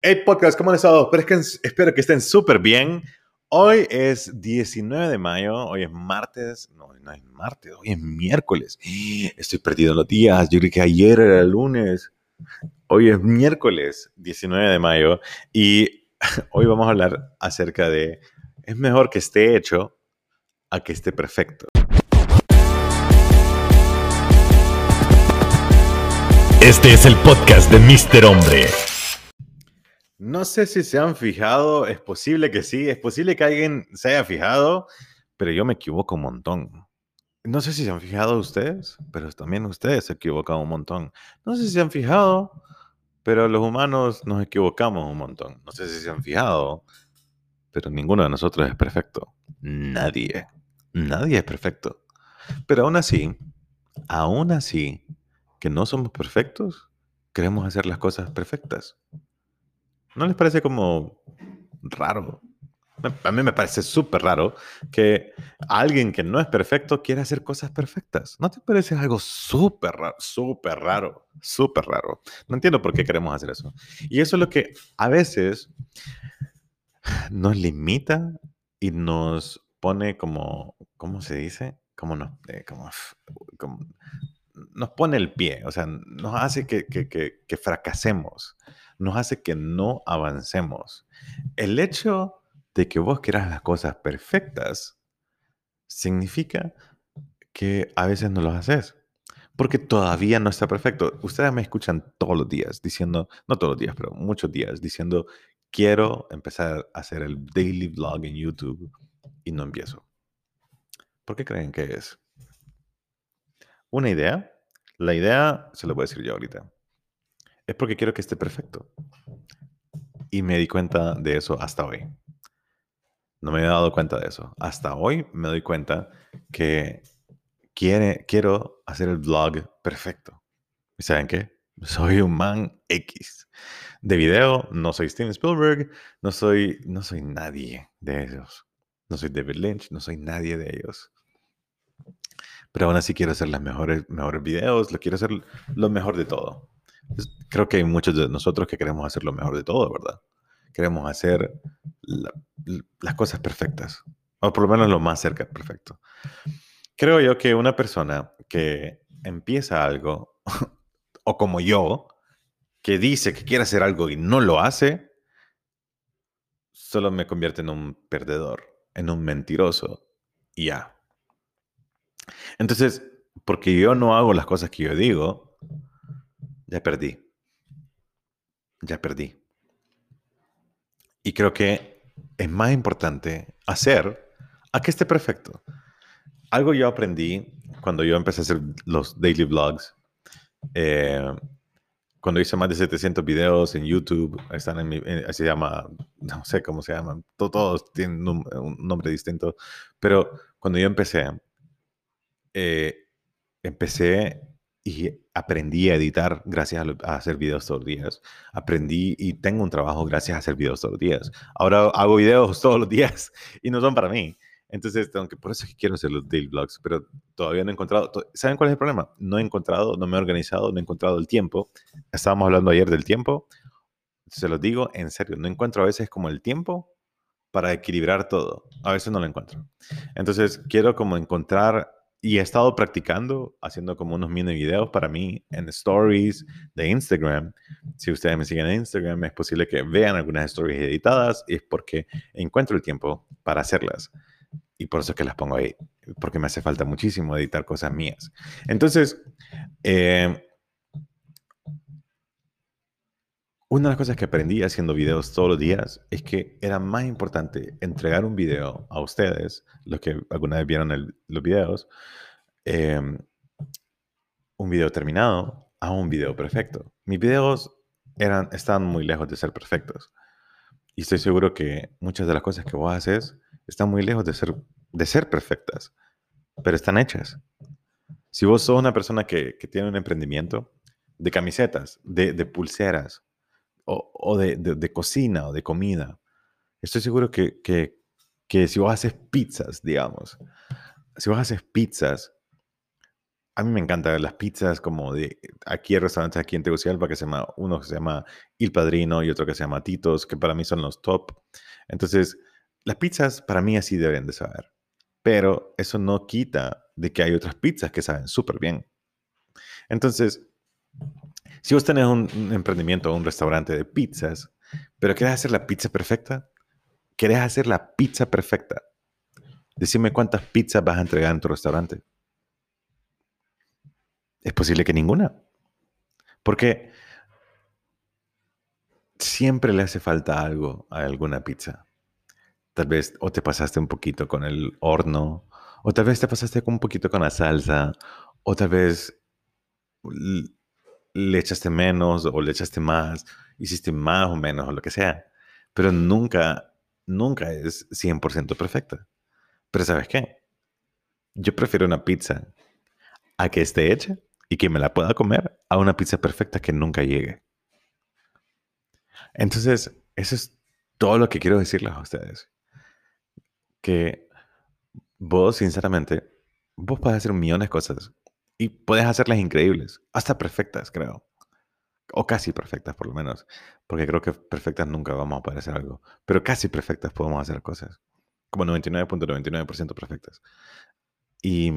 Hey podcast, ¿cómo han estado? Espero que, estén súper bien. Hoy es 19 de mayo, hoy es martes, no, no es martes, hoy es miércoles. Estoy perdido en los días, yo creo que ayer era lunes. Hoy es miércoles 19 de mayo y hoy vamos a hablar acerca de, es mejor que esté hecho a que esté perfecto. Este es el podcast de Mr. Hombre. No sé si se han fijado, es posible que sí, es posible que alguien se haya fijado, pero yo me equivoco un montón. No sé si se han fijado ustedes, pero también ustedes se equivocan un montón. No sé si se han fijado, pero los humanos nos equivocamos un montón. No sé si se han fijado, pero ninguno de nosotros es perfecto. Nadie. Nadie es perfecto. Pero aún así, aún así, que no somos perfectos, queremos hacer las cosas perfectas. ¿No les parece como raro? A mí me parece súper raro que alguien que no es perfecto quiera hacer cosas perfectas. ¿No te parece algo súper raro? Súper raro, súper raro. No entiendo por qué queremos hacer eso. Y eso es lo que a veces nos limita y nos pone como, ¿cómo se dice? Como no, eh, como, nos pone el pie, o sea, nos hace que, que, que fracasemos nos hace que no avancemos. El hecho de que vos quieras las cosas perfectas significa que a veces no lo haces. Porque todavía no está perfecto. Ustedes me escuchan todos los días diciendo, no todos los días, pero muchos días, diciendo, quiero empezar a hacer el daily vlog en YouTube y no empiezo. ¿Por qué creen que es? Una idea. La idea se lo voy a decir yo ahorita es porque quiero que esté perfecto. Y me di cuenta de eso hasta hoy. No me había dado cuenta de eso. Hasta hoy me doy cuenta que quiere, quiero hacer el vlog perfecto. ¿Y saben qué? Soy un man X. De video, no soy Steven Spielberg, no soy, no soy nadie de ellos. No soy David Lynch, no soy nadie de ellos. Pero aún así quiero hacer los mejores, mejores videos, lo quiero hacer lo mejor de todo creo que hay muchos de nosotros que queremos hacer lo mejor de todo, ¿verdad? Queremos hacer las cosas perfectas, o por lo menos lo más cerca perfecto. Creo yo que una persona que empieza algo, o como yo, que dice que quiere hacer algo y no lo hace, solo me convierte en un perdedor, en un mentiroso, y ya. Entonces, porque yo no hago las cosas que yo digo, ya perdí. Ya perdí. Y creo que es más importante hacer a que esté perfecto. Algo yo aprendí cuando yo empecé a hacer los daily vlogs. Eh, cuando hice más de 700 videos en YouTube, están en mi, se llama, no sé cómo se llaman, todos, tienen un, nombre distinto, pero cuando yo empecé, eh, empecé y aprendí a editar gracias a, hacer videos todos los días. Aprendí y tengo un trabajo gracias a hacer videos todos los días. Ahora hago videos todos los días y no son para mí. Entonces, aunque por eso es que quiero hacer los daily vlogs, pero todavía no he encontrado. ¿Saben cuál es el problema? No he encontrado, no me he organizado, no he encontrado el tiempo. Estábamos hablando ayer del tiempo. Se los digo en serio, no encuentro a veces como el tiempo para equilibrar todo. A veces no lo encuentro. Entonces, quiero como encontrar y he estado practicando, haciendo como unos mini videos para mí en stories de Instagram. Si ustedes me siguen en Instagram, es posible que vean algunas stories editadas y es porque encuentro el tiempo para hacerlas. Y por eso es que las pongo ahí, porque me hace falta muchísimo editar cosas mías. Entonces, eh, una de las cosas que aprendí haciendo videos todos los días es que era más importante entregar un video a ustedes, los que alguna vez vieron los videos, em, un video terminado a un video perfecto. Mis videos eran, estaban muy lejos de ser perfectos. Y estoy seguro que muchas de las cosas que vos haces están muy lejos de ser, de ser perfectas, pero están hechas. Si vos sos una persona que, tiene un emprendimiento de camisetas, de pulseras, o, de, cocina o de comida. Estoy seguro que, que, si vos haces pizzas, digamos, si vos haces pizzas, a mí me encantan las pizzas como de, aquí hay restaurantes aquí en Tegucigalpa que se llama, uno que se llama Il Padrino y otro que se llama Titos, que para mí son los top. Entonces, las pizzas para mí así deben de saber. Pero eso no quita de que hay otras pizzas que saben súper bien. Entonces, si vos tenés un, emprendimiento o un restaurante de pizzas, pero querés hacer la pizza perfecta, querés hacer la pizza perfecta, decime cuántas pizzas vas a entregar en tu restaurante. Es posible que ninguna. Porque siempre le hace falta algo a alguna pizza. Tal vez o te pasaste un poquito con el horno, o tal vez te pasaste un poquito con la salsa, o tal vez le echaste menos o le echaste más, hiciste más o menos o lo que sea. Pero nunca, nunca es 100% perfecta. Pero ¿sabes qué? Yo prefiero una pizza a que esté hecha y que me la pueda comer a una pizza perfecta que nunca llegue. Entonces, eso es todo lo que quiero decirles a ustedes. Que vos, sinceramente, vos puedes hacer millones de cosas y puedes hacerlas increíbles, hasta perfectas, creo. O casi perfectas, por lo menos. Porque creo que perfectas nunca vamos a poder hacer algo. Pero casi perfectas podemos hacer cosas. Como 99.99% perfectas. Y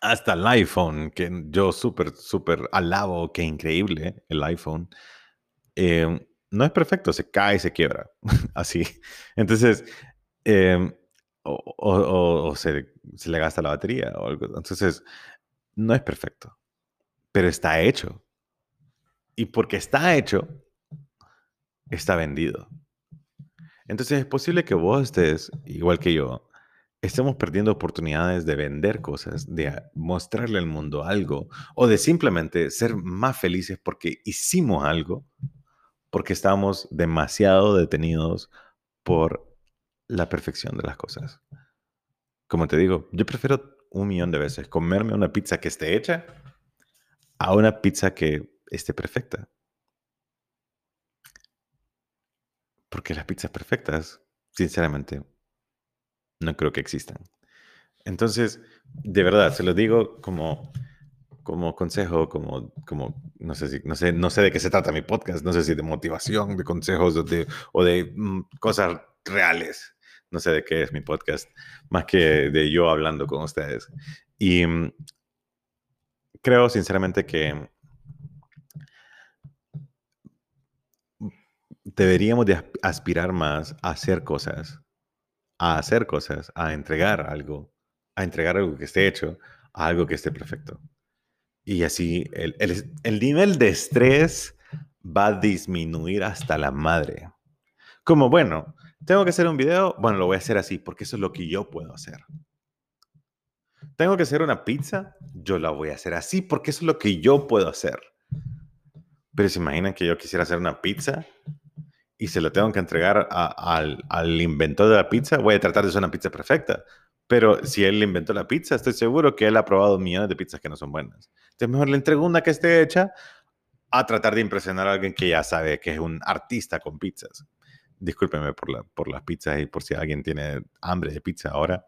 hasta el iPhone, que yo súper, súper alabo, que increíble el iPhone, em, no es perfecto, se cae y se quiebra, así. Entonces, em, o, se, se, le gasta la batería o algo. Entonces, no es perfecto, pero está hecho. Y porque está hecho, está vendido. Entonces es posible que vos estés, igual que yo, estamos perdiendo oportunidades de vender cosas, de mostrarle al mundo algo o de simplemente ser más felices porque hicimos algo, porque estamos demasiado detenidos por la perfección de las cosas. Como te digo, yo prefiero un millón de veces comerme una pizza que esté hecha a una pizza que esté perfecta. Porque las pizzas perfectas, sinceramente, no creo que existan. Entonces, de verdad, se lo digo como, como consejo, como, como no, sé si, no, sé, no sé de qué se trata mi podcast, no sé si de motivación, de consejos de, o de mm, cosas reales. No sé de qué es mi podcast, más que de yo hablando con ustedes. Y mm, creo sinceramente que deberíamos de aspirar más a hacer cosas a hacer cosas, a entregar algo, a entregar algo que esté hecho, a algo que esté perfecto. Y así el, el, nivel de estrés va a disminuir hasta la madre. Como, bueno, tengo que hacer un video, bueno, lo voy a hacer así, porque eso es lo que yo puedo hacer. Tengo que hacer una pizza, yo la voy a hacer así, porque eso es lo que yo puedo hacer. Pero se imaginan que yo quisiera hacer una pizza y se lo tengo que entregar al, al, inventor de la pizza, voy a tratar de hacer una pizza perfecta. Pero si él inventó la pizza, estoy seguro que él ha probado millones de pizzas que no son buenas. Entonces, mejor le entrego una que esté hecha a tratar de impresionar a alguien que ya sabe que es un artista con pizzas. Discúlpeme por, la, por las pizzas y por si alguien tiene hambre de pizza ahora.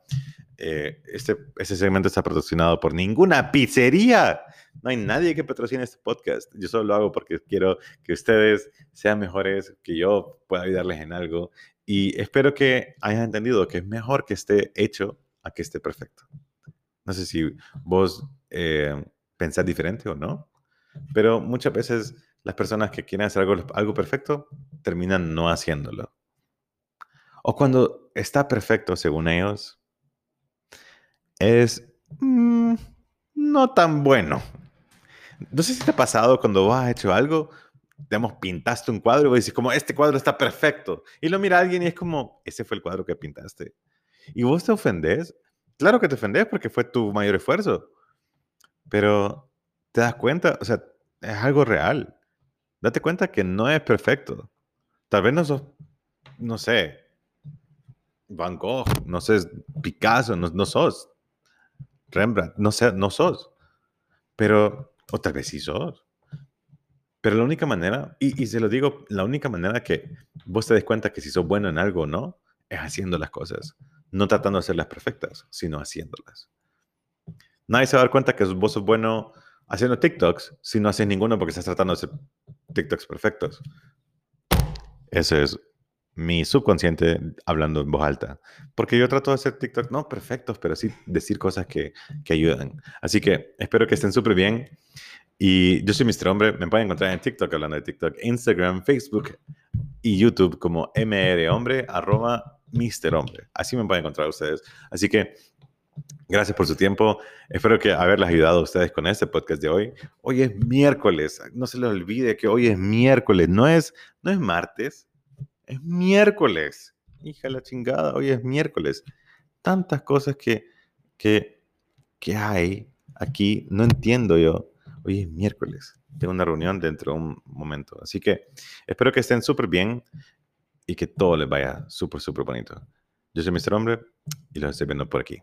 Eh, este, este segmento está patrocinado por ninguna pizzería no hay nadie que patrocine este podcast. Yo solo lo hago porque quiero que ustedes sean mejores, que yo pueda ayudarles en algo. Y espero que hayan entendido que es mejor que esté hecho a que esté perfecto. No sé si vos eh, pensás diferente o no, pero muchas veces las personas que quieren hacer algo, algo perfecto terminan no haciéndolo. O cuando está perfecto según ellos, es mm, no tan bueno. No sé si te ha pasado cuando vos has hecho algo, digamos, pintaste un cuadro y dices como, este cuadro está perfecto. Y lo mira alguien y es como, ese fue el cuadro que pintaste. Y vos te ofendes. Claro que te ofendes porque fue tu mayor esfuerzo. Pero te das cuenta, o sea, es algo real. Date cuenta que no es perfecto. Tal vez no sos, no sé, Van Gogh, no sé, Picasso, no, no sos. Rembrandt, no sé, no sos. Pero o tal vez sí sos. Pero la única manera, y, se lo digo, la única manera que vos te des cuenta que si sos bueno en algo o no, es haciendo las cosas. No tratando de hacerlas perfectas, sino haciéndolas. Nadie se va a dar cuenta que vos sos bueno haciendo TikToks si no haces ninguno porque estás tratando de hacer TikToks perfectos. Eso es mi subconsciente hablando en voz alta. Porque yo trato de hacer TikTok, no perfectos, pero sí decir cosas que, que ayudan. Así que espero que estén súper bien. Y yo soy Mr. Hombre. Me pueden encontrar en TikTok hablando de TikTok, Instagram, Facebook y YouTube como mrhombre, arroba Mr. Hombre. Así me pueden encontrar ustedes. Así que Gracias por su tiempo. Espero que haberles ayudado a ustedes con este podcast de hoy. Hoy es miércoles. No se les olvide que hoy es miércoles. No es, no es martes. Es miércoles. Hija la chingada. Hoy es miércoles. Tantas cosas que, que, que hay aquí. No entiendo yo. Hoy es miércoles. Tengo una reunión dentro de un momento. Así que espero que estén súper bien y que todo les vaya súper, súper bonito. Yo soy Mr. Hombre y los estoy viendo por aquí.